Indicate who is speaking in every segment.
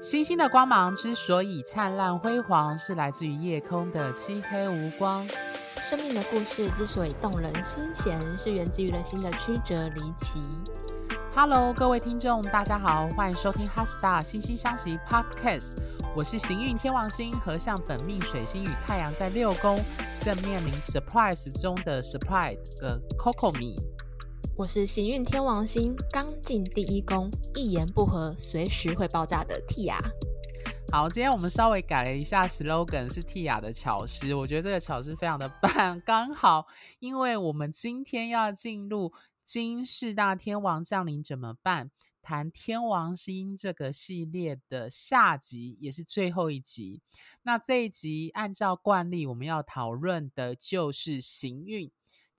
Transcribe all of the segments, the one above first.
Speaker 1: 星星的光芒之所以灿烂辉煌，是来自于夜空的漆黑无光。
Speaker 2: 生命的故事之所以动人心弦，是源自于人心的曲折离奇。
Speaker 1: Hello，各位听众，大家好，欢迎收听《HeartStar 心星相惜》Podcast。我是行运天王星合相本命水星与太阳在六宫，正面临 Surprise 中的 Surprise 的 Coco 米。
Speaker 2: 我是行运天王星刚进第一宫，一言不合随时会爆炸的 Tia。
Speaker 1: 好，今天我们稍微改了一下 slogan，是 Tia 的巧思。我觉得这个巧思非常的棒，刚好，因为我们今天要进入金四大天王降临怎么办？谈天王星这个系列的下集，也是最后一集。那这一集按照惯例，我们要讨论的就是行运。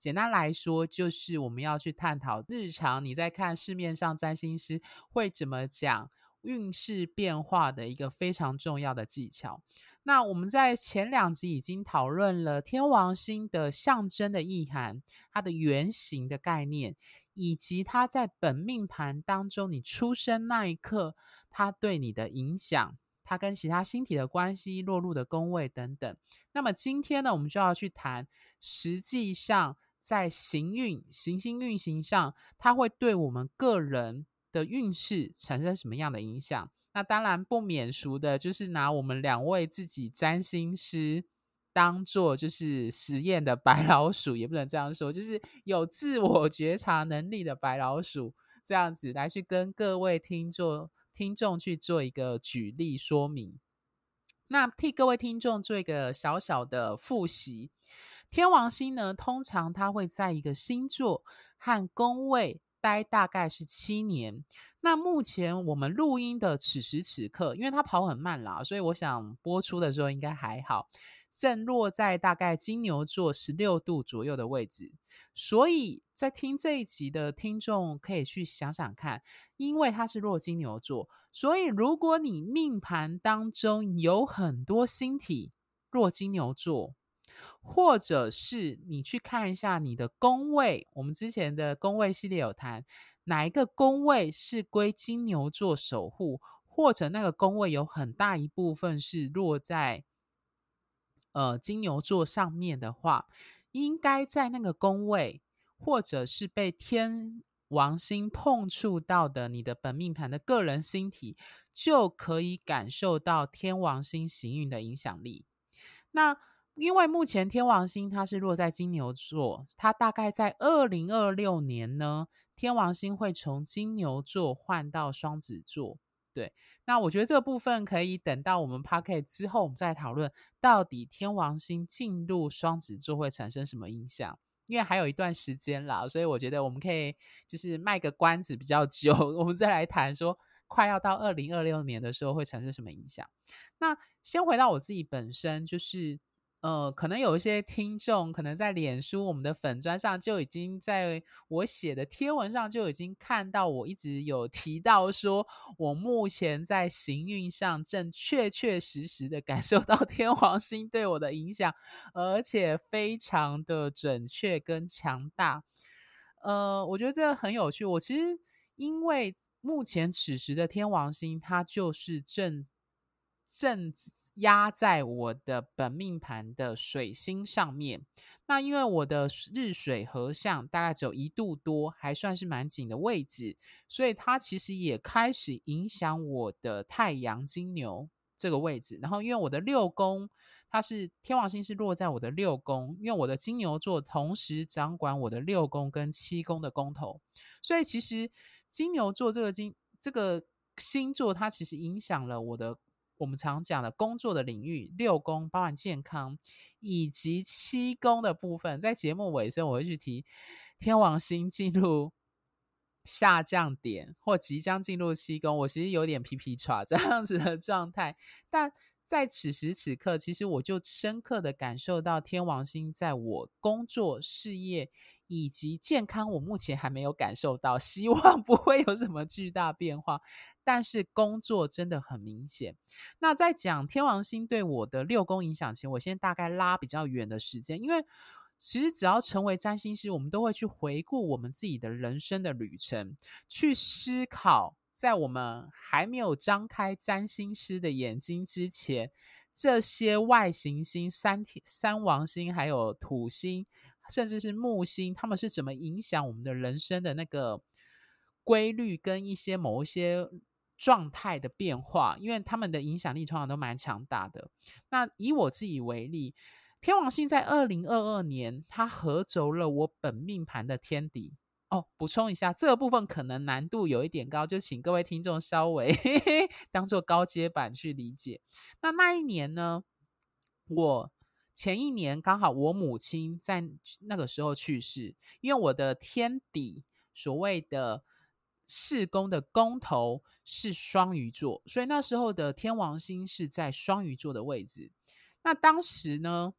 Speaker 1: 简单来说，就是我们要去探讨日常你在看市面上占星师会怎么讲运势变化的一个非常重要的技巧。那我们在前两集已经讨论了天王星的象征的意涵，它的原型的概念。以及它在本命盘当中，你出生那一刻，它对你的影响，它跟其他星体的关系、落入的宫位等等。那么今天呢，我们就要去谈，实际上在行运、行星运行上，它会对我们个人的运势产生什么样的影响？那当然不免俗的，就是拿我们两位自己占星师。当做就是实验的白老鼠，也不能这样说，就是有自我觉察能力的白老鼠，这样子来去跟各位听众听众去做一个举例说明。那替各位听众做一个小小的复习，天王星呢，通常它会在一个星座和宫位待大概是七年。那目前我们录音的此时此刻，因为它跑很慢啦，所以我想播出的时候应该还好。正落在大概金牛座十六度左右的位置，所以在听这一集的听众可以去想想看，因为它是落金牛座，所以如果你命盘当中有很多星体落金牛座，或者是你去看一下你的宫位，我们之前的宫位系列有谈，哪一个宫位是归金牛座守护，或者那个宫位有很大一部分是落在。呃，金牛座上面的话，应该在那个宫位，或者是被天王星碰触到的你的本命盘的个人星体，就可以感受到天王星行运的影响力。那因为目前天王星它是落在金牛座，它大概在二零二六年呢，天王星会从金牛座换到双子座。对，那我觉得这个部分可以等到我们 Podcast 之后，我们再讨论到底天王星进入双子座会产生什么影响，因为还有一段时间啦，所以我觉得我们可以就是卖个关子比较久，我们再来谈说快要到二零二六年的时候会产生什么影响。那先回到我自己本身，就是。呃，可能有一些听众可能在脸书我们的粉砖上就已经在我写的贴文上就已经看到，我一直有提到说，我目前在行运上正确确实实的感受到天王星对我的影响，而且非常的准确跟强大。呃，我觉得这个很有趣。我其实因为目前此时的天王星，它就是正。正压在我的本命盘的水星上面，那因为我的日水合相大概只有一度多，还算是蛮紧的位置，所以它其实也开始影响我的太阳金牛这个位置。然后因为我的六宫，它是天王星是落在我的六宫，因为我的金牛座同时掌管我的六宫跟七宫的宫头，所以其实金牛座这个金这个星座，它其实影响了我的。我们常讲的工作的领域，六宫包含健康，以及七宫的部分，在节目尾声我会去提天王星进入下降点或即将进入七宫，我其实有点皮皮剉这样子的状态，但在此时此刻，其实我就深刻的感受到天王星在我工作事业。以及健康，我目前还没有感受到，希望不会有什么巨大变化。但是工作真的很明显。那在讲天王星对我的六宫影响前，我先大概拉比较远的时间，因为其实只要成为占星师，我们都会去回顾我们自己的人生的旅程，去思考在我们还没有张开占星师的眼睛之前，这些外行星、三三王星、还有土星，甚至是木星，他们是怎么影响我们的人生的那个规律跟一些某一些状态的变化？因为他们的影响力通常都蛮强大的。那以我自己为例，天王星在二零二二年，它合轴了我本命盘的天底。哦，补充一下，这个部分可能难度有一点高，就请各位听众稍微 当做高阶版去理解。那那一年呢，我前一年刚好我母亲在那个时候去世，因为我的天底所谓的四宫的宫头是双鱼座，所以那时候的天王星是在双鱼座的位置。那当时呢，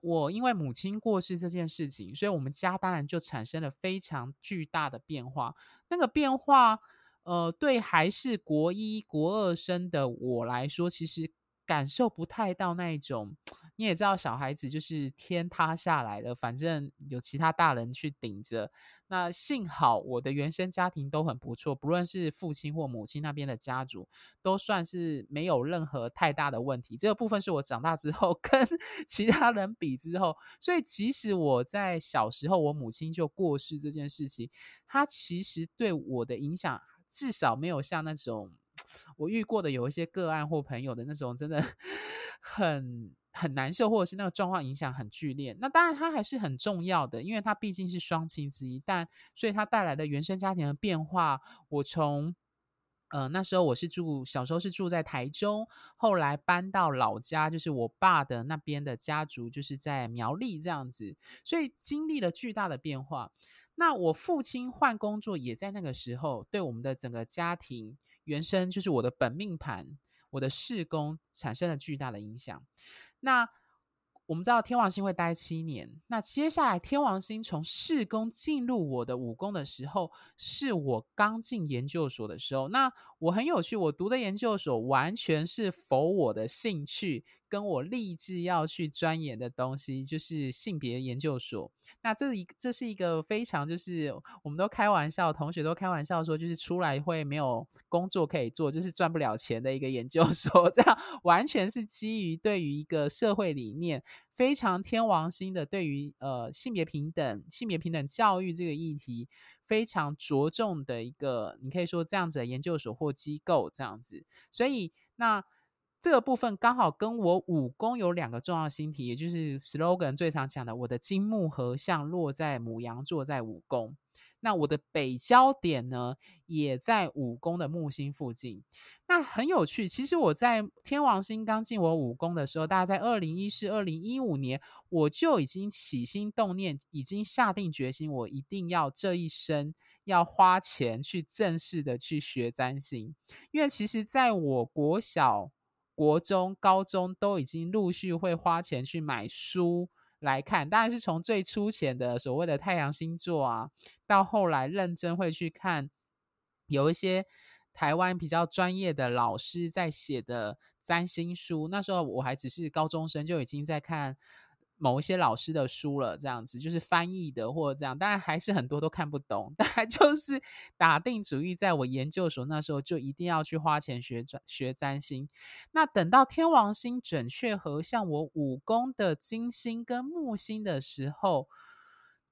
Speaker 1: 我因为母亲过世这件事情，所以我们家当然就产生了非常巨大的变化。那个变化，呃，对还是国一、国二生的我来说，其实感受不太到那一种。你也知道，小孩子就是天塌下来了，反正有其他大人去顶着。那幸好我的原生家庭都很不错，不论是父亲或母亲那边的家族，都算是没有任何太大的问题。这个部分是我长大之后 跟其他人比之后，所以即使我在小时候我母亲就过世这件事情，它其实对我的影响至少没有像那种我遇过的有一些个案或朋友的那种真的 很。很难受，或者是那个状况影响很剧烈。那当然，它还是很重要的，因为它毕竟是双亲之一。但所以它带来的原生家庭的变化，我从呃那时候我是住小时候是住在台中，后来搬到老家，就是我爸的那边的家族，就是在苗栗这样子，所以经历了巨大的变化。那我父亲换工作也在那个时候，对我们的整个家庭原生，就是我的本命盘，我的四宫产生了巨大的影响。那我们知道天王星会待七年，那接下来天王星从四宫进入我的五宫的时候，是我刚进研究所的时候。那我很有趣，我读的研究所完全是否我的兴趣。跟我立志要去钻研的东西，就是性别研究所。那这一这是一个非常就是我们都开玩笑，同学都开玩笑说，就是出来会没有工作可以做，就是赚不了钱的一个研究所。这样完全是基于对于一个社会理念非常天王星的，对于呃性别平等、性别平等教育这个议题非常着重的一个，你可以说这样子的研究所或机构这样子。所以那。这个部分刚好跟我五宫有两个重要星体，也就是 slogan 最常讲的，我的金木合相落在母羊座，在五宫。那我的北交点呢，也在五宫的木星附近。那很有趣，其实我在天王星刚进我五宫的时候，大概在二零一四、二零一五年，我就已经起心动念，已经下定决心，我一定要这一生要花钱去正式的去学占星，因为其实在我国小。国中、高中都已经陆续会花钱去买书来看，当然是从最粗浅的所谓的太阳星座啊，到后来认真会去看，有一些台湾比较专业的老师在写的占星书。那时候我还只是高中生，就已经在看。某一些老师的书了，这样子就是翻译的或者这样，当然还是很多都看不懂。但就是打定主意，在我研究所那时候就一定要去花钱学学占星。那等到天王星准确合相我五宫的金星跟木星的时候，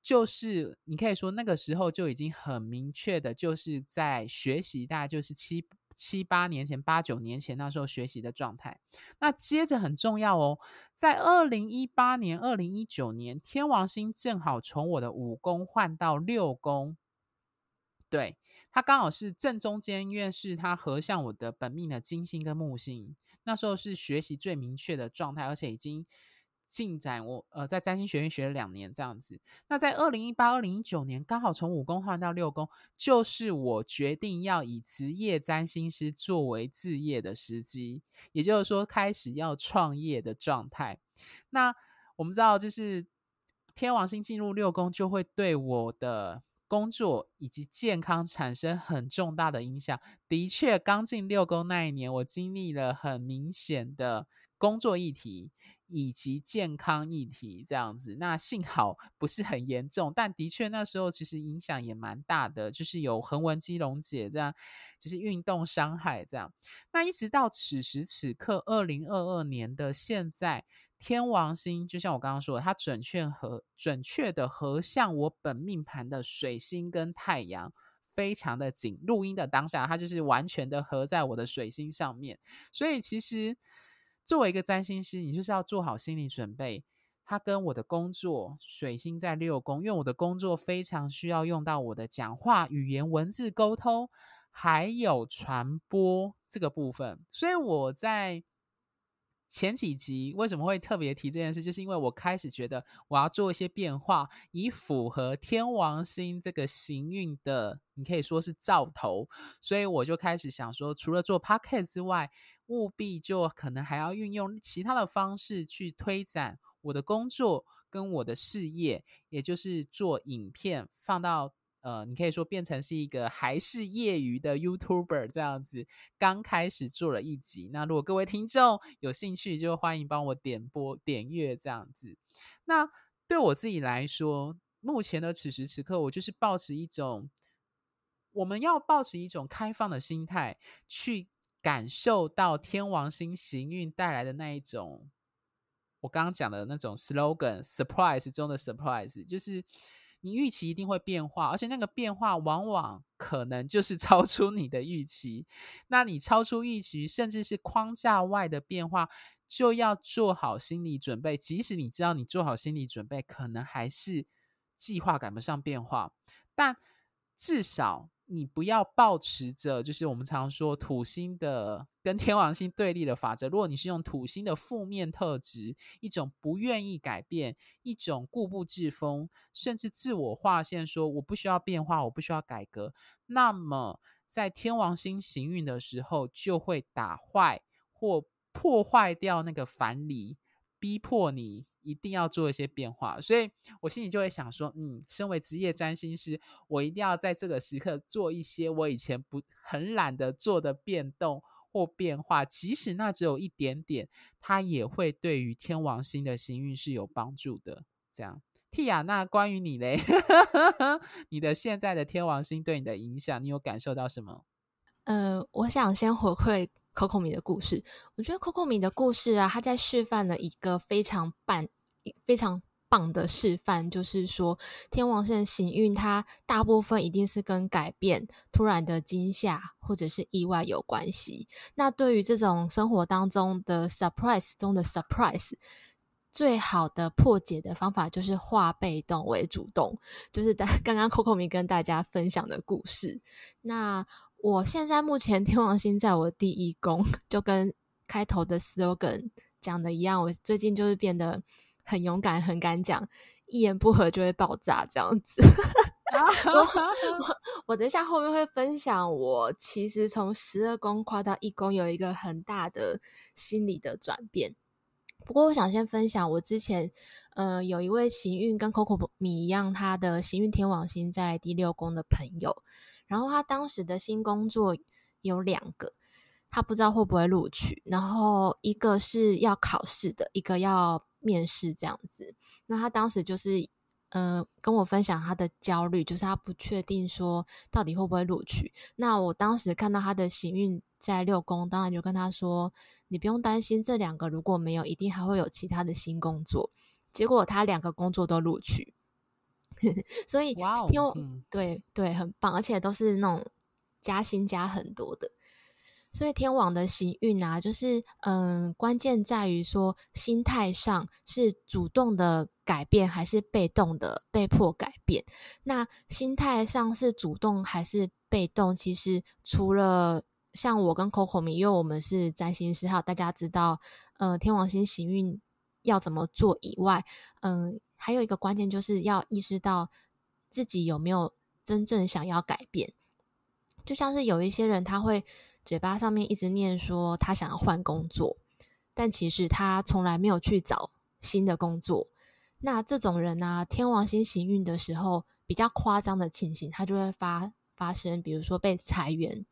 Speaker 1: 就是你可以说那个时候就已经很明确的，就是在学习，大概就是七。七八年前，八九年前那时候学习的状态。那接着很重要哦，在二零一八年、二零一九年，天王星正好从我的五宫换到六宫，对，它刚好是正中间，因为是它合向我的本命的金星跟木星，那时候是学习最明确的状态，而且已经。进展我呃在占星学院学了两年这样子，那在二零一八、二零一九年刚好从五宫换到六宫，就是我决定要以职业占星师作为置业的时机，也就是说开始要创业的状态。那我们知道，就是天王星进入六宫，就会对我的工作以及健康产生很重大的影响。的确，刚进六宫那一年，我经历了很明显的工作议题。以及健康议题这样子，那幸好不是很严重，但的确那时候其实影响也蛮大的，就是有横纹肌溶解这样，就是运动伤害这样。那一直到此时此刻，二零二二年的现在，天王星就像我刚刚说的，它准确和准确的合向我本命盘的水星跟太阳，非常的紧。录音的当下，它就是完全的合在我的水星上面，所以其实。作为一个占星师，你就是要做好心理准备。他跟我的工作，水星在六宫，因为我的工作非常需要用到我的讲话、语言、文字沟通，还有传播这个部分。所以我在前几集为什么会特别提这件事，就是因为我开始觉得我要做一些变化，以符合天王星这个行运的，你可以说是兆头。所以我就开始想说，除了做 podcast 之外，务必就可能还要运用其他的方式去推展我的工作跟我的事业，也就是做影片放到呃，你可以说变成是一个还是业余的 YouTuber 这样子。刚开始做了一集，那如果各位听众有兴趣，就欢迎帮我点播点阅这样子。那对我自己来说，目前的此时此刻，我就是抱持一种，我们要抱持一种开放的心态去。感受到天王星行运带来的那一种，我刚刚讲的那种 slogan，surprise 中的 surprise，就是你预期一定会变化，而且那个变化往往可能就是 超出你的预期。那你超出预期，甚至是框架外的变化，就要做好心理准备。即使你知道你做好心理准备，可能还是计划赶不上变化，但至少。你不要抱持着，就是我们常说土星的跟天王星对立的法则。如果你是用土星的负面特质，一种不愿意改变，一种固步自封，甚至自我划线，说我不需要变化，我不需要改革，那么在天王星行运的时候，就会打坏或破坏掉那个樊篱，逼迫你。一定要做一些变化，所以我心里就会想说，嗯，身为职业占星师，我一定要在这个时刻做一些我以前不很懒得做的变动或变化，即使那只有一点点，它也会对于天王星的行运是有帮助的。这样，Tia，那关于你嘞，你的现在的天王星对你的影响，你有感受到什么？
Speaker 2: 呃，我想先回馈。Coco 米的故事，我觉得 Coco 米的故事啊，他在示范了一个非常棒、非常棒的示范，就是说天王星行运，它大部分一定是跟改变、突然的惊吓或者是意外有关系。那对于这种生活当中的 surprise 中的 surprise，最好的破解的方法就是化被动为主动，就是刚刚 Coco 米跟大家分享的故事。那我现在目前天王星在我第一宫，就跟开头的 slogan 讲的一样。我最近就是变得很勇敢，很敢讲，一言不合就会爆炸这样子。我 我，我等一下后面会分享，我其实从十二宫跨到一宫有一个很大的心理的转变。不过我想先分享，我之前呃有一位行运跟 Coco 米一样，他的行运天王星在第六宫的朋友。然后他当时的新工作有两个，他不知道会不会录取。然后一个是要考试的，一个要面试这样子。那他当时就是，呃，跟我分享他的焦虑，就是他不确定说到底会不会录取。那我当时看到他的行运在六宫，当然就跟他说：“你不用担心，这两个如果没有，一定还会有其他的新工作。”结果他两个工作都录取。所以天王、wow, 嗯、对对很棒，而且都是那种加薪加很多的。所以天王的行运啊，就是嗯，关键在于说心态上是主动的改变还是被动的被迫改变。那心态上是主动还是被动？其实除了像我跟 Coco，因为我们是占星师，还有大家知道，嗯，天王星行运要怎么做以外，嗯。还有一个关键，就是要意识到自己有没有真正想要改变。就像是有一些人，他会嘴巴上面一直念说他想要换工作，但其实他从来没有去找新的工作。那这种人呢、天王星行运的时候，比较夸张的情形，他就会发发生，比如说被裁员，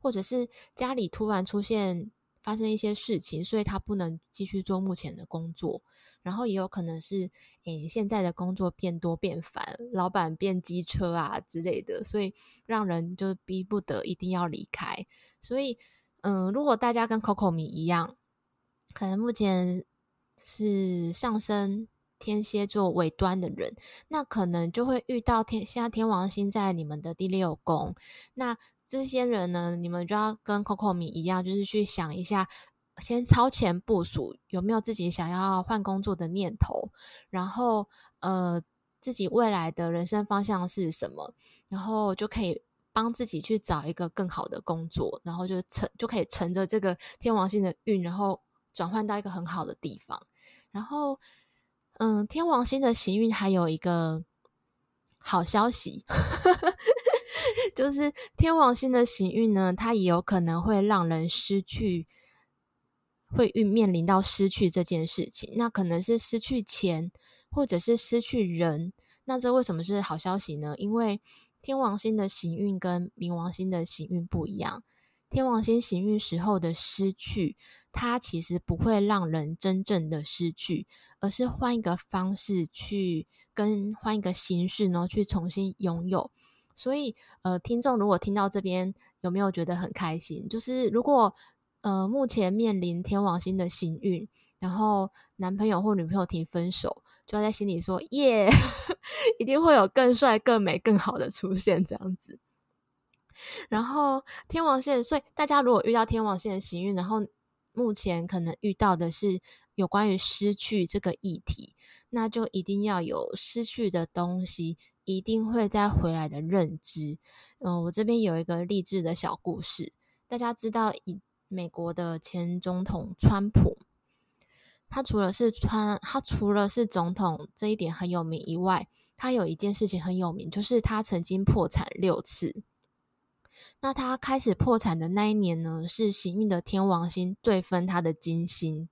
Speaker 2: 或者是家里突然出现发生一些事情，所以他不能继续做目前的工作。然后也有可能是，诶，现在的工作变多变烦，老板变机车啊之类的，所以让人就逼不得一定要离开。所以，嗯，如果大家跟 Coco 米一样，可能目前是上升天蝎座尾端的人，那可能就会遇到天，现在天王星在你们的第六宫，那这些人呢，你们就要跟 Coco 米一样，就是去想一下。先超前部署，有没有自己想要换工作的念头？然后，呃，自己未来的人生方向是什么？然后就可以帮自己去找一个更好的工作，然后就乘就可以乘着这个天王星的运，然后转换到一个很好的地方。然后，嗯，天王星的行运还有一个好消息，就是天王星的行运呢，它也有可能会让人失去。会遇面临到失去这件事情，那可能是失去钱，或者是失去人。那这为什么是好消息呢？因为天王星的行运跟冥王星的行运不一样。天王星行运时候的失去，它其实不会让人真正的失去，而是换一个方式去跟换一个形式呢去重新拥有。所以，呃，听众如果听到这边，有没有觉得很开心？就是如果。呃，目前面临天王星的行运，然后男朋友或女朋友提分手，就要在心里说耶，一定会有更帅、更美、更好的出现这样子。然后天王星，所以大家如果遇到天王星的行运，然后目前可能遇到的是有关于失去这个议题，那就一定要有失去的东西，一定会再回来的认知。嗯、我这边有一个励志的小故事，大家知道以。美国的前总统川普，他除了是川，他除了是总统这一点很有名以外，他有一件事情很有名，就是他曾经破产六次。那他开始破产的那一年呢，是行运的天王星对分他的金星。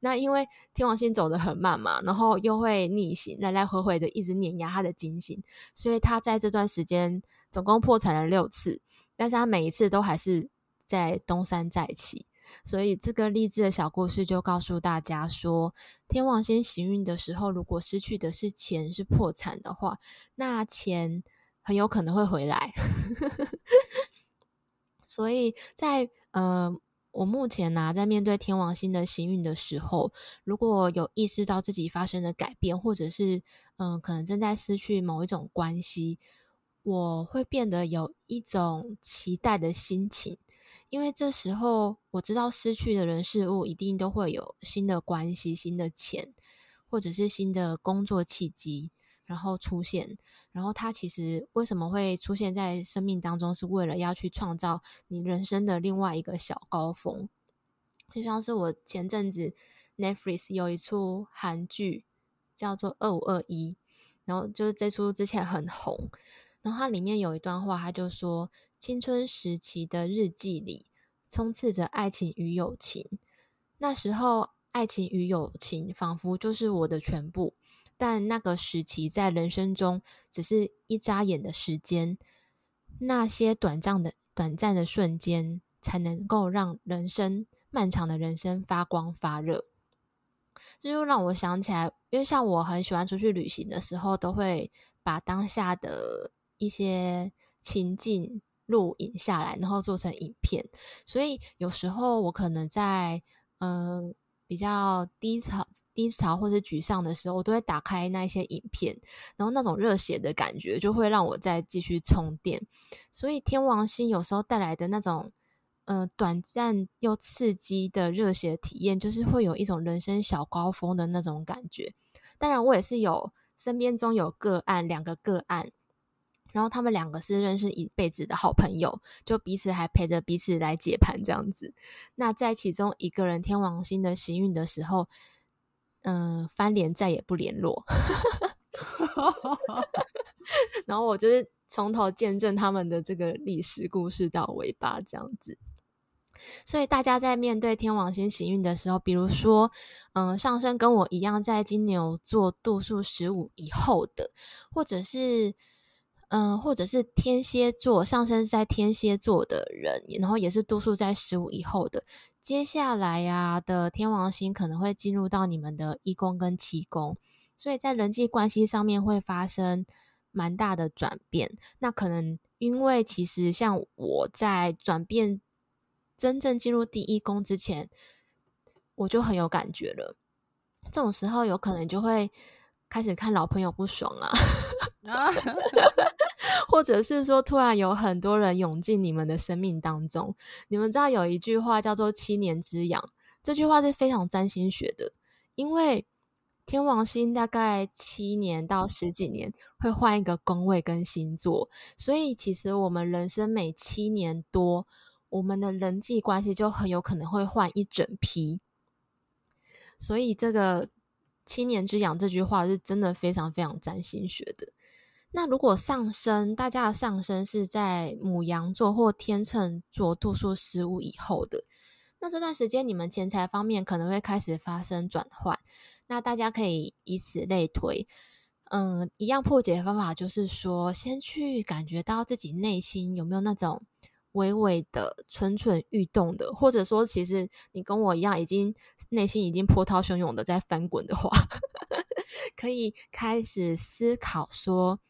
Speaker 2: 那因为天王星走得很慢嘛，然后又会逆行，来来回回的一直碾压他的金星，所以他在这段时间总共破产了六次，但是他每一次都还是。在东山再起，所以这个励志的小故事就告诉大家说，天王星行运的时候，如果失去的是钱，是破产的话，那钱很有可能会回来。所以在呃，我目前呢、啊，在面对天王星的行运的时候，如果有意识到自己发生的改变，或者是嗯、可能正在失去某一种关系，我会变得有一种期待的心情。因为这时候我知道失去的人事物一定都会有新的关系、新的钱，或者是新的工作契机，然后出现。然后它其实为什么会出现在生命当中，是为了要去创造你人生的另外一个小高峰。就像是我前阵子 Netflix 有一出韩剧叫做《二五二一》，然后就是这出之前很红，然后它里面有一段话，他就说。青春时期的日记里，充斥着爱情与友情。那时候，爱情与友情仿佛就是我的全部。但那个时期在人生中，只是一眨眼的时间。那些短暂的、短暂的瞬间，才能够让人生漫长的人生发光发热。这就让我想起来，因为像我很喜欢出去旅行的时候，都会把当下的一些情境。录影下来，然后做成影片。所以有时候我可能在嗯、比较低潮、低潮或者沮丧的时候，我都会打开那一些影片，然后那种热血的感觉就会让我再继续充电。所以天王星有时候带来的那种、呃、短暂又刺激的热血体验，就是会有一种人生小高峰的那种感觉。当然，我也是有身边中有个案，两个个案。然后他们两个是认识一辈子的好朋友，就彼此还陪着彼此来解盘这样子。那在其中一个人天王星的行运的时候，嗯、翻脸再也不联络。然后我就是从头见证他们的这个历史故事到尾巴这样子。所以大家在面对天王星行运的时候，比如说，嗯、上升跟我一样在金牛座度数十五以后的，或者是。嗯、或者是天蝎座上升在天蝎座的人，然后也是度数在十五以后的，接下来呀、啊、的天王星可能会进入到你们的一宫跟七宫，所以在人际关系上面会发生蛮大的转变。那可能因为其实像我在转变真正进入第一宫之前，我就很有感觉了。这种时候有可能就会开始看老朋友不爽啊。啊 或者是说，突然有很多人涌进你们的生命当中。你们知道有一句话叫做“七年之痒”，这句话是非常占星学的，因为天王星大概七年到十几年会换一个宫位跟星座，所以其实我们人生每七年多，我们的人际关系就很有可能会换一整批。所以这个“七年之痒”这句话是真的非常非常占心学的。那如果上升，大家的上升是在母羊座或天秤座度数十五以后的，那这段时间你们钱财方面可能会开始发生转换。那大家可以以此类推，嗯，一样破解的方法就是说，先去感觉到自己内心有没有那种微微的蠢蠢欲动的，或者说，其实你跟我一样，已经内心已经波涛汹涌的在翻滚的话，可以开始思考说。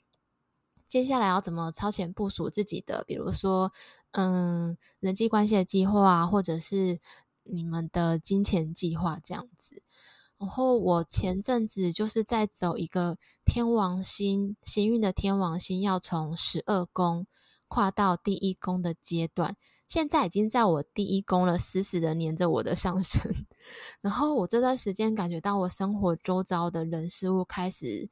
Speaker 2: 接下来要怎么超前部署自己的，比如说，嗯，人际关系的计划啊，或者是你们的金钱计划这样子。然后我前阵子就是在走一个天王星行运的天王星，要从十二宫跨到第一宫的阶段，现在已经在我第一宫了，死死的黏着我的上身。然后我这段时间感觉到我生活周遭的人事物开始。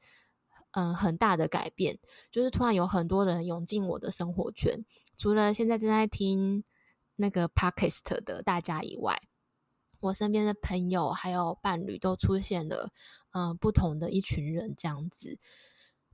Speaker 2: 嗯，很大的改变，就是突然有很多人涌进我的生活圈。除了现在正在听那个 podcast 的大家以外，我身边的朋友还有伴侣都出现了，嗯，不同的一群人这样子。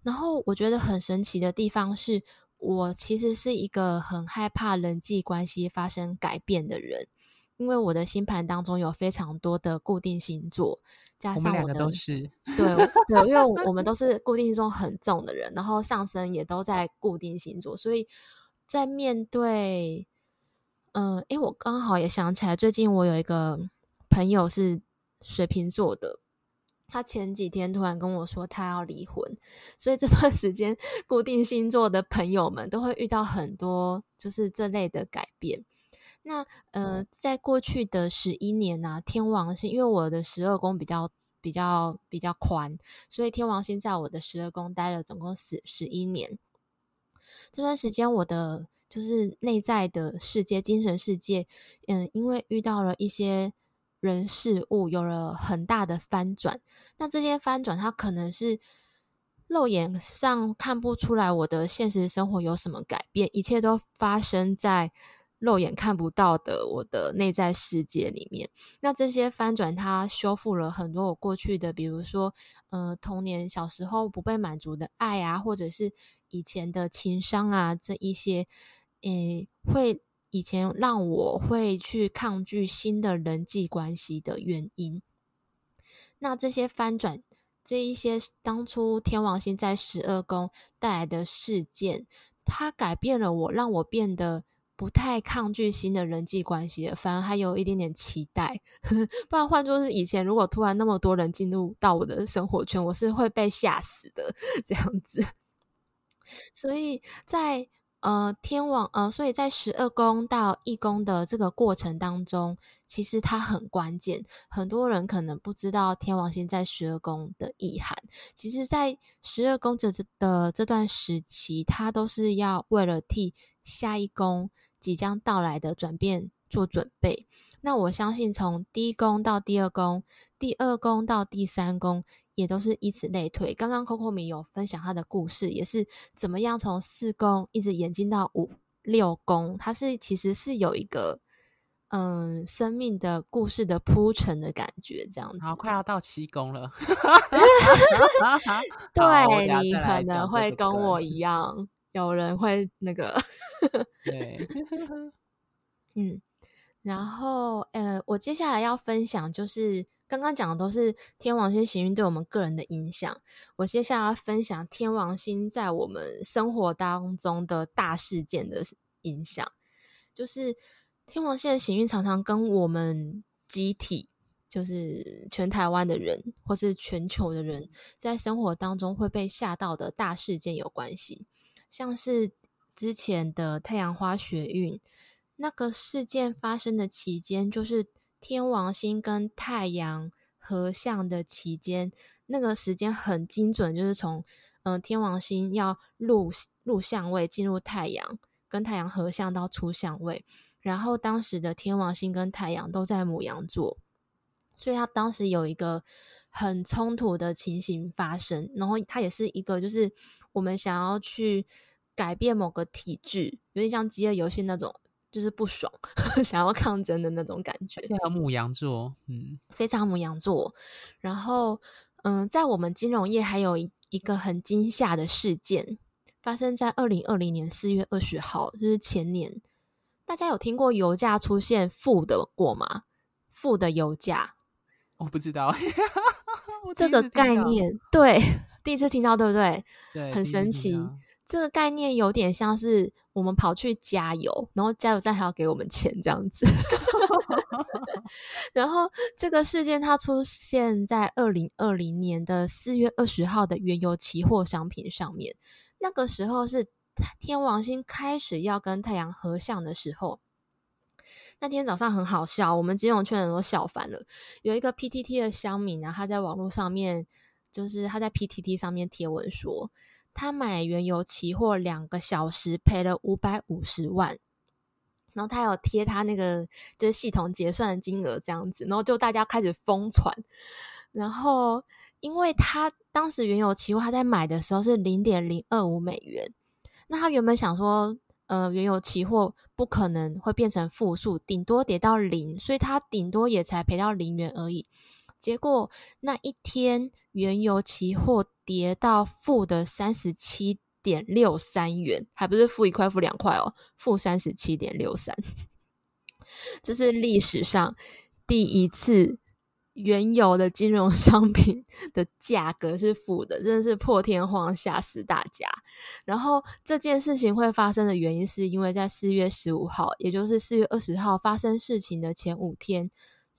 Speaker 2: 然后我觉得很神奇的地方是，我其实是一个很害怕人际关系发生改变的人。因为我的星盘当中有非常多的固定星座，加上我
Speaker 1: 都是
Speaker 2: 对对，因为我们都是固定星座很重的人，然后上升也都在固定星座，所以在面对，嗯，诶，我刚好也想起来，最近我有一个朋友是水瓶座的，他前几天突然跟我说他要离婚，所以这段时间固定星座的朋友们都会遇到很多就是这类的改变。那呃，在过去的十一年呢、啊，天王星因为我的十二宫比较比较比较宽，所以天王星在我的十二宫待了总共十十一年。这段时间，我的就是内在的世界、精神世界，嗯，因为遇到了一些人事物，有了很大的翻转。那这些翻转，它可能是肉眼上看不出来，我的现实生活有什么改变，一切都发生在。肉眼看不到的我的内在世界里面，那这些翻转，它修复了很多我过去的，比如说，呃，童年小时候不被满足的爱啊，或者是以前的情伤啊，这一些，诶，会以前让我会去抗拒新的人际关系的原因。那这些翻转，这一些当初天王星在十二宫带来的事件，它改变了我，让我变得。不太抗拒新的人际关系，反而还有一点点期待。不然换作是以前，如果突然那么多人进入到我的生活圈，我是会被吓死的 这样子。所以在呃天王呃，所以在十二宫到一宫的这个过程当中，其实它很关键。很多人可能不知道天王星在十二宫的意涵。其实，在十二宫这的这段时期，它都是要为了替下一宫。即将到来的转变做准备。那我相信，从第一宫到第二宫，第二宫到第三宫，也都是以此类推。刚刚 Coco 米有分享他的故事，也是怎么样从四宫一直演进到五六宫。他是其实是有一个嗯生命的故事的铺陈的感觉，这样子。
Speaker 1: 好，快要到七宫了。
Speaker 2: 对，你可能会跟我一样。有人会那个，
Speaker 1: 对，
Speaker 2: 嗯，然后呃，我接下来要分享就是刚刚讲的都是天王星行运对我们个人的影响。我接下来分享天王星在我们生活当中的大事件的影响。就是天王星的行运常常跟我们集体，就是全台湾的人，或是全球的人，在生活当中会被吓到的大事件有关系。像是之前的太阳花学运，那个事件发生的期间，就是。天王星跟太阳合相的期间，那个时间很精准，就是从嗯、天王星要入入相位进入太阳，跟太阳合相到出相位，然后当时的天王星跟太阳都在牡羊座，所以他当时有一个很冲突的情形发生，然后它也是一个就是我们想要去改变某个体制，有点像饥饿游戏那种。就是不爽，想要抗争的那种感觉。
Speaker 1: 像牡羊座，嗯，
Speaker 2: 非常母羊座。然后，嗯，在我们金融业还有一一个很惊吓的事件，发生在二零二零年四月二十号，就是前年。大家有听过油价出现负的过吗？负的油价，
Speaker 1: 我不知道。
Speaker 2: 这个概念，对，第一次听到，对不对？
Speaker 1: 对，
Speaker 2: 很神奇。这个概念有点像是。我们跑去加油，然后加油站还要给我们钱，这样子。然后这个事件它出现在二零二零年的四月二十号的原油期货商品上面。那个时候是天王星开始要跟太阳合相的时候。那天早上很好笑，我们金融圈人都笑翻了。有一个 PTT 的乡民啊，他在网络上面，就是他在 PTT 上面贴文说。他买原油期货两个小时赔了五百五十万，然后他有贴他那个就是系统结算的金额这样子，然后就大家开始疯传。然后因为他当时原油期货他在买的时候是零点零二五美元，那他原本想说，呃，原油期货不可能会变成负数，顶多跌到零，所以他顶多也才赔到零元而已。结果那一天原油期货跌到负的三十七点六三元，还不是负一块、负两块哦，负三十七点六三，这是历史上第一次原油的金融商品的价格是负的，真的是破天荒吓死大家。然后这件事情会发生的原因，是因为在四月十五号，也就是四月二十号发生事情的前五天。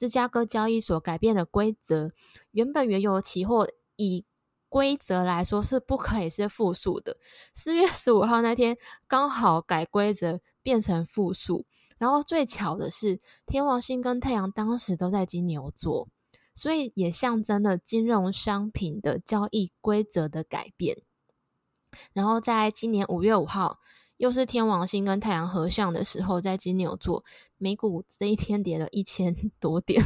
Speaker 2: 芝加哥交易所改变了规则，原本原油期货以规则来说是不可以是负数的。四月十五号那天刚好改规则变成负数，然后最巧的是天王星跟太阳当时都在金牛座，所以也象征了金融商品的交易规则的改变。然后在今年五月五号。又是天王星跟太阳合相的时候，在金牛座，美股这一天跌了一千多点，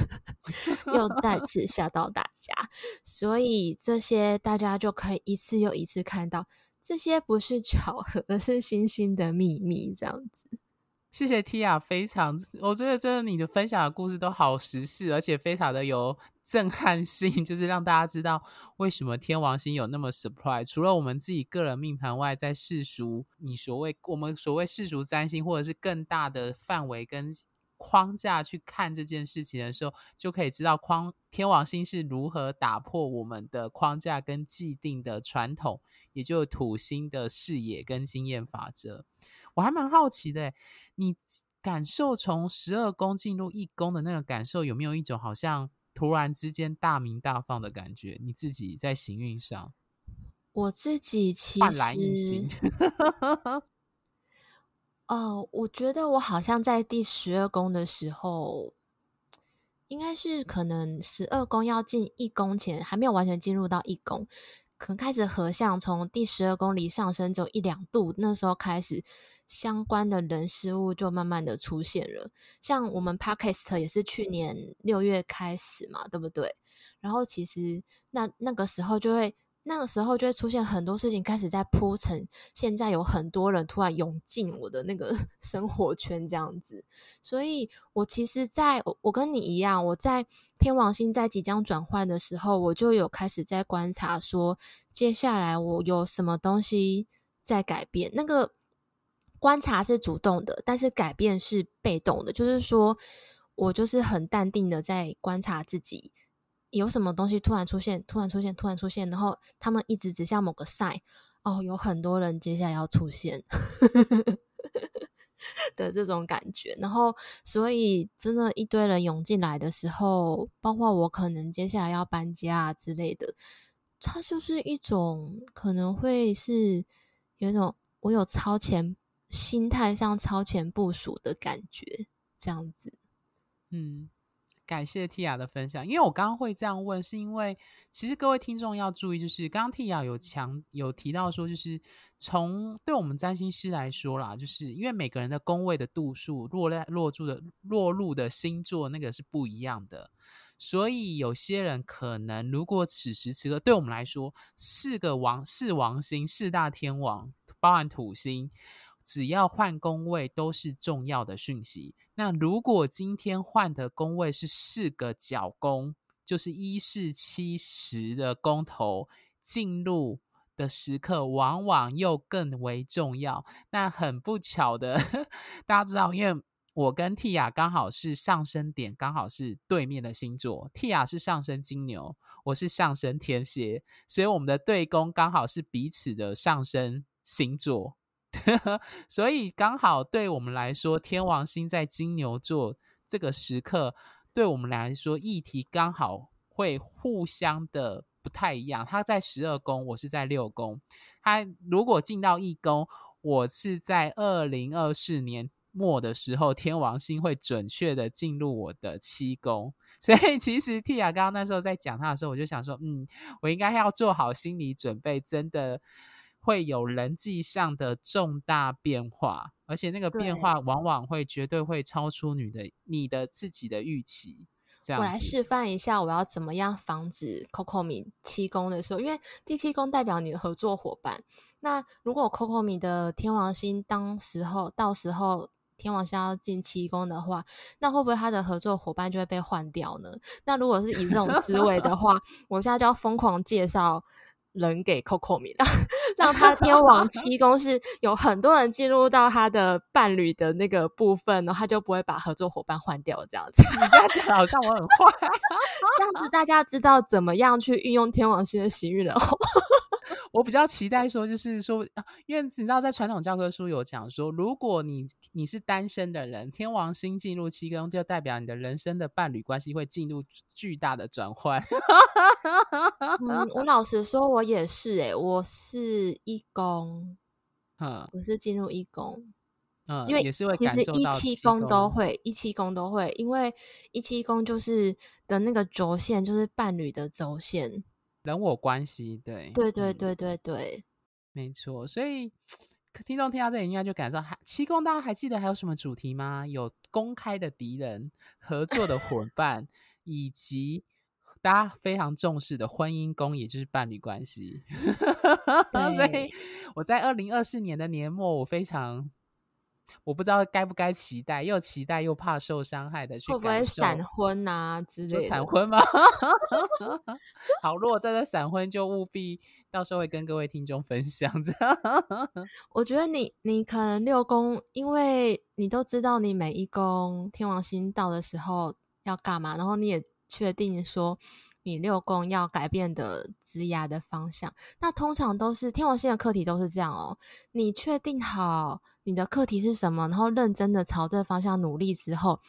Speaker 2: 又再次吓到大家。所以这些大家就可以一次又一次看到，这些不是巧合，而是星星的秘密。这样子，
Speaker 1: 谢谢 Tia，非常，我觉得真的你的分享的故事都好时事，而且非常的有。震撼性 就是让大家知道为什么天王星有那么 surprise。除了我们自己个人命盘外，在世俗你所谓我们所谓世俗占星，或者是更大的范围跟框架去看这件事情的时候，就可以知道框天王星是如何打破我们的框架跟既定的传统，也就是土星的视野跟经验法则。我还蛮好奇的，你感受从十二宫进入一宫的那个感受，有没有一种好像？突然之间大明大放的感觉，你自己在行运上，
Speaker 2: 我自己其实，哦、呃，我觉得我好像在第十二宫的时候，应该是可能十二宫要进一宫前，还没有完全进入到一宫，可能开始合相，从第十二公里上升就一两度，那时候开始。相关的人事物就慢慢的出现了，像我们 Podcast 也是去年六月开始嘛，对不对？然后其实那那个时候就会，那个时候就会出现很多事情开始在铺陈，现在有很多人突然涌进我的那个 生活圈这样子，所以我其实在我我跟你一样，我在天王星在即将转换的时候，我就有开始在观察说，接下来我有什么东西在改变，那个。观察是主动的，但是改变是被动的。就是说，我就是很淡定的在观察自己有什么东西突然出现，突然出现，突然出现，然后他们一直指向某个赛哦，有很多人接下来要出现 的这种感觉。然后，所以真的，一堆人涌进来的时候，包括我可能接下来要搬家啊之类的，它就是一种可能会是有一种我有超前心态上超前部署的感觉，这样子，
Speaker 1: 嗯。感谢 Tia 的分享，因为我刚刚会这样问，是因为其实各位听众要注意，就是刚刚 Tia 有强有提到说，就是从对我们占星师来说啦，就是因为每个人的宫位的度数落在落住的落入的星座那个是不一样的，所以有些人可能如果此时此刻对我们来说，四个王四王星四大天王包含土星。只要换宫位都是重要的讯息。那如果今天换的宫位是四个角宫，就是一四七十的宫头进入的时刻，往往又更为重要。那很不巧的，大家知道，因为我跟 Tia 刚好是上升点，刚好是对面的星座。Tia 是上升金牛，我是上升天蝎，所以我们的对宫刚好是彼此的上升星座。所以刚好对我们来说，天王星在金牛座这个时刻，对我们来说议题刚好会互相的不太一样。他在十二宫，我是在六宫。他如果进到一宫，我是在二零二四年末的时候，天王星会准确的进入我的七宫。所以其实 Tia 刚刚那时候在讲他的时候，我就想说，嗯，我应该要做好心理准备，真的。会有人际上的重大变化，而且那个变化往往会绝对会超出你的你的自己的预期。这样，我来
Speaker 2: 示范一下，我要怎么样防止 Coco 米七宫的时候，因为第七宫代表你的合作伙伴。那如果 Coco 米的天王星当时候到时候天王星要进七宫的话，那会不会他的合作伙伴就会被换掉呢？那如果是以这种思维的话，我现在就要疯狂介绍。人给 Coco 米，让 让他 天王七宫是有很多人进入到他的伴侣的那个部分，然后他就不会把合作伙伴换掉。这样子，
Speaker 1: 你这样子好像我很坏，
Speaker 2: 这样子大家知道怎么样去运用天王星的喜运了。
Speaker 1: 我比较期待说，就是说，因为你知道，在传统教科书有讲说，如果你你是单身的人，天王星进入七宫，就代表你的人生的伴侣关系会进入巨大的转换。
Speaker 2: 嗯，我 老实说，我也是、欸，诶，我是一宫，
Speaker 1: 嗯，
Speaker 2: 我是进入一宫，
Speaker 1: 嗯，
Speaker 2: 因为
Speaker 1: 也是会
Speaker 2: 其实一七宫都会，一七宫都会，因为一七宫就是的那个轴线，就是伴侣的轴线。
Speaker 1: 人我关系，对，
Speaker 2: 对对对对对，
Speaker 1: 没错。所以听众听到这里，应该就感受还，七公大家还记得还有什么主题吗？有公开的敌人、合作的伙 伴，以及大家非常重视的婚姻宫，也就是伴侣关系。所以我在二零二四年的年末，我非常。我不知道该不该期待，又期待又怕受伤害的去
Speaker 2: 会不会闪婚啊之类的？
Speaker 1: 闪婚吗？好，如果真的闪婚，就务必到时候会跟各位听众分享。这样，
Speaker 2: 我觉得你你可能六宫，因为你都知道你每一宫天王星到的时候要干嘛，然后你也确定说你六宫要改变的枝芽的方向。那通常都是天王星的课题都是这样哦，你确定好。你的课题是什么？然后认真的朝这个方向努力之后，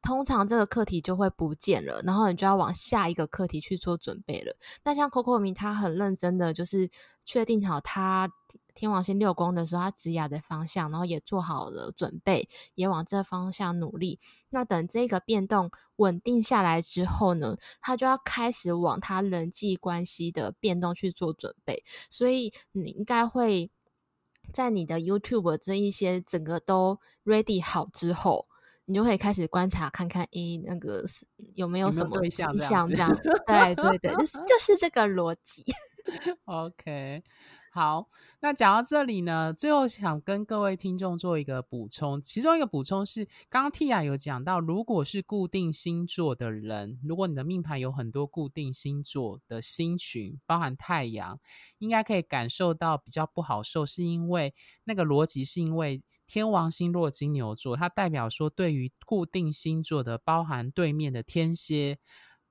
Speaker 2: 通常这个课题就会不见了，然后你就要往下一个课题去做准备了。那像 Coco，他很认真的就是确定好他天王星六宫的时候，他职涯的方向，然后也做好了准备，也往这方向努力。那等这个变动稳定下来之后呢，他就要开始往他人际关系的变动去做准备。所以你应该会。在你的 YouTube 这一些整个都 ready 好之后，你就可以开始观察看看，诶，那个有没有什么迹象这样？对对对，就是就是这个逻辑。
Speaker 1: OK。好，那讲到这里呢，最后想跟各位听众做一个补充。其中一个补充是，刚刚 Tia 有讲到，如果是固定星座的人，如果你的命盘有很多固定星座的星群，包含太阳，应该可以感受到比较不好受，是因为那个逻辑是因为天王星落金牛座，它代表说对于固定星座的，包含对面的天蝎。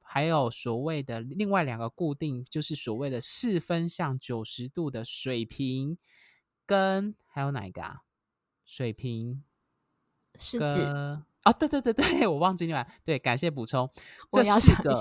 Speaker 1: 还有所谓的另外两个固定，就是所谓的四分相九十度的水平，跟还有哪一个啊？水平
Speaker 2: 狮子
Speaker 1: 啊，对对对对，我忘记了，对，感谢补充，这四个。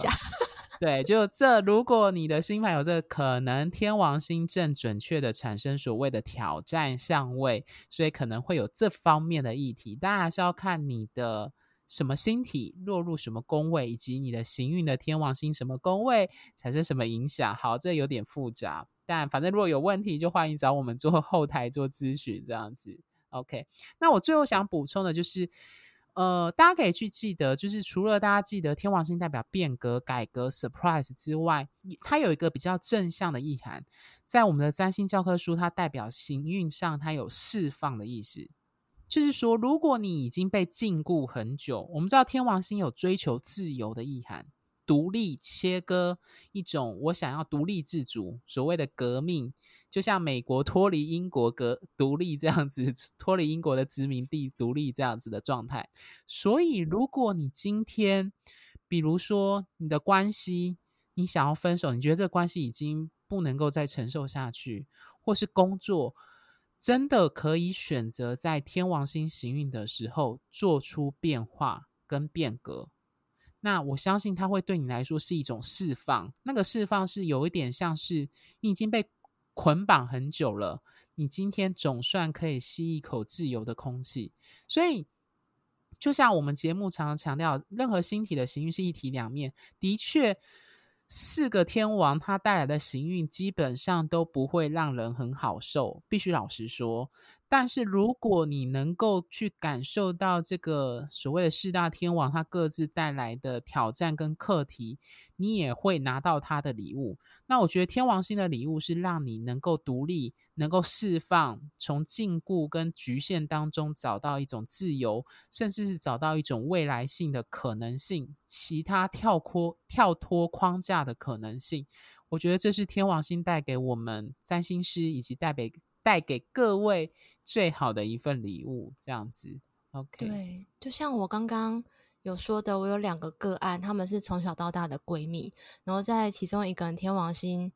Speaker 1: 对，就这，如果你的星盘有这个可能，天王星正准确的产生所谓的挑战相位，所以可能会有这方面的议题。当然还是要看你的什么星体落入什么宫位，以及你的行运的天王星什么宫位产生什么影响。好，这有点复杂，但反正如果有问题，就欢迎找我们做 后台做咨询这样子。OK，那我最后想补充的就是。呃，大家可以去记得，就是除了大家记得天王星代表变革、改革、surprise 之外，它有一个比较正向的意涵，在我们的占星教科书，它代表行运上，它有释放的意思。就是说，如果你已经被禁锢很久，我们知道天王星有追求自由的意涵。独立切割一种，我想要独立自主，所谓的革命，就像美国脱离英国革独立这样子，脱离英国的殖民地独立这样子的状态。所以，如果你今天，比如说你的关系，你想要分手，你觉得这个关系已经不能够再承受下去，或是工作真的可以选择在天王星行运的时候做出变化跟变革。那我相信它会对你来说是一种释放，那个释放是有一点像是你已经被捆绑很久了，你今天总算可以吸一口自由的空气。所以，就像我们节目常常强调，任何星体的行运是一体两面，的确。四个天王，他带来的行运基本上都不会让人很好受，必须老实说。但是如果你能够去感受到这个所谓的四大天王，他各自带来的挑战跟课题，你也会拿到他的礼物。那我觉得天王星的礼物是让你能够独立，能够释放，从禁锢跟局限当中找到一种自由，甚至是找到一种未来性的可能性，其他跳脱跳脱框架的可能性。我觉得这是天王星带给我们占星师以及带给带给各位最好的一份礼物。这样子，OK。
Speaker 2: 对，就像我刚刚。有说的，我有两个个案，他们是从小到大的闺蜜，然后在其中一个人天王星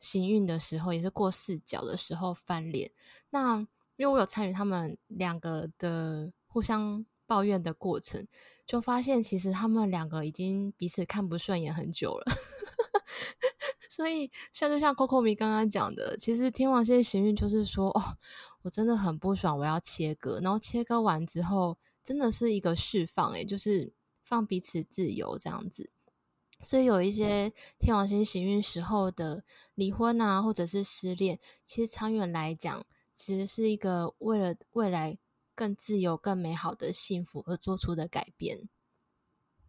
Speaker 2: 行运的时候，也是过四角的时候翻脸。那因为我有参与他们两个的互相抱怨的过程，就发现其实他们两个已经彼此看不顺眼很久了。所以像就像 Coco 米刚刚讲的，其实天王星行运就是说，哦，我真的很不爽，我要切割，然后切割完之后。真的是一个释放，诶，就是放彼此自由这样子。所以有一些天王星行运时候的离婚啊，或者是失恋，其实长远来讲，其实是一个为了未来更自由、更美好的幸福而做出的改变。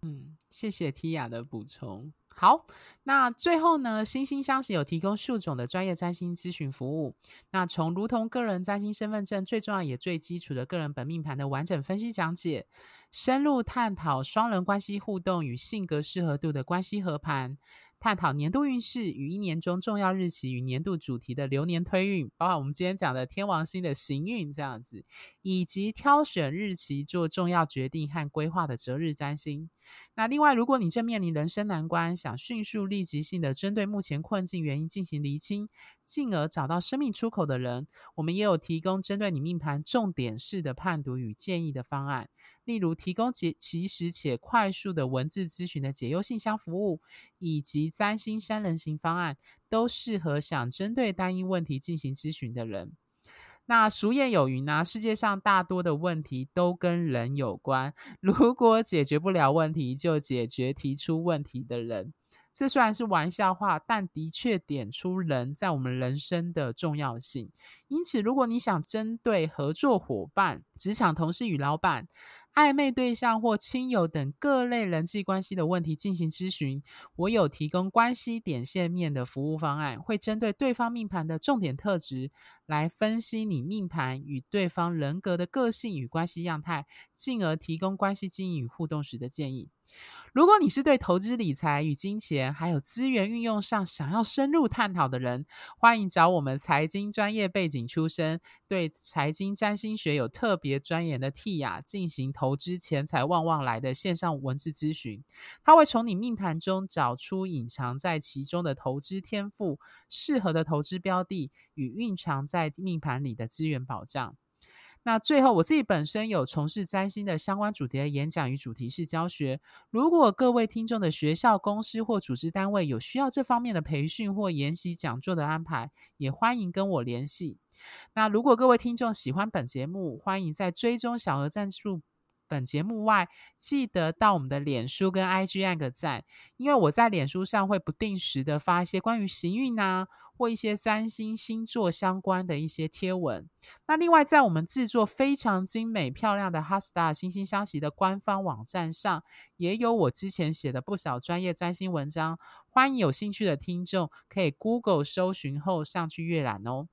Speaker 1: 嗯，谢谢 Tia 的补充。好，那最后呢，星星相惜有提供数种的专业占星咨询服务。那从如同个人占星身份证最重要也最基础的个人本命盘的完整分析讲解，深入探讨双人关系互动与性格适合度的关系合盘。探讨年度运势与一年中重要日期与年度主题的流年推运，包括我们今天讲的天王星的行运这样子，以及挑选日期做重要决定和规划的择日占星。那另外，如果你正面临人生难关，想迅速立即性的针对目前困境原因进行厘清，进而找到生命出口的人，我们也有提供针对你命盘重点式的判读与建议的方案。例如，提供及及时且快速的文字咨询的解忧信箱服务，以及占星三人行方案，都适合想针对单一问题进行咨询的人。那俗谚有云啊，世界上大多的问题都跟人有关，如果解决不了问题，就解决提出问题的人。这虽然是玩笑话，但的确点出人在我们人生的重要性。因此，如果你想针对合作伙伴、职场同事与老板，暧昧对象或亲友等各类人际关系的问题进行咨询，我有提供关系点线面的服务方案，会针对对方命盘的重点特质来分析你命盘与对方人格的个性与关系样态，进而提供关系经营与互动时的建议。如果你是对投资理财与金钱还有资源运用上想要深入探讨的人，欢迎找我们财经专业背景出身、对财经占星学有特别专研的 T 雅进行投资钱财旺旺来的线上文字咨询。他会从你命盘中找出隐藏在其中的投资天赋、适合的投资标的与蕴藏在命盘里的资源保障。那最后，我自己本身有从事占星的相关主题的演讲与主题式教学。如果各位听众的学校、公司或组织单位有需要这方面的培训或研习讲座的安排，也欢迎跟我联系。那如果各位听众喜欢本节目，欢迎在追踪小额战术本节目外，记得到我们的脸书跟 IG 按个赞，因为我在脸书上会不定时的发一些关于行运啊。或一些占星星座相关的一些贴文。那另外，在我们制作非常精美漂亮的 HeartStar 心星相惜的官方网站上，也有我之前写的不少专业占星文章。欢迎有兴趣的听众可以 Google 搜寻后上去阅览哦。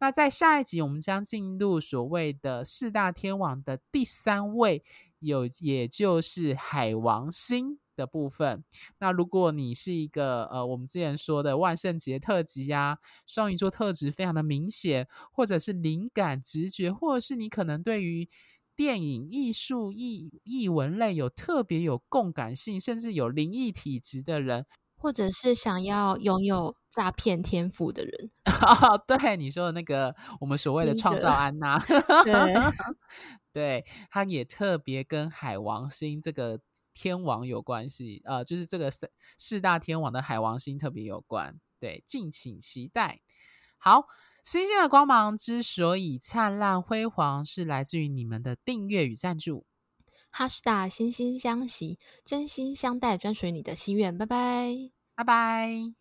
Speaker 1: 那在下一集，我们将进入所谓的四大天王的第三位，有也就是海王星。的部分，那如果你是一个呃，我们之前说的万圣节特辑呀、双鱼座特质非常的明显，或者是灵感直觉，或者是你可能对于电影、艺术、艺艺文类有特别有共感性，甚至有灵异体质的人，
Speaker 2: 或者是想要拥有诈骗天赋的人，
Speaker 1: 对你说的那个我们所谓的创造安娜，对，对，他也特别跟海王星这个。天王有关系，呃，就是这个四四大天王的海王星特别有关，对，敬请期待。好，星星的光芒之所以灿烂辉煌，是来自于你们的订阅与赞助。
Speaker 2: HeartStar 心相惜，真心相待，专属于你的心愿。拜拜，
Speaker 1: 拜拜。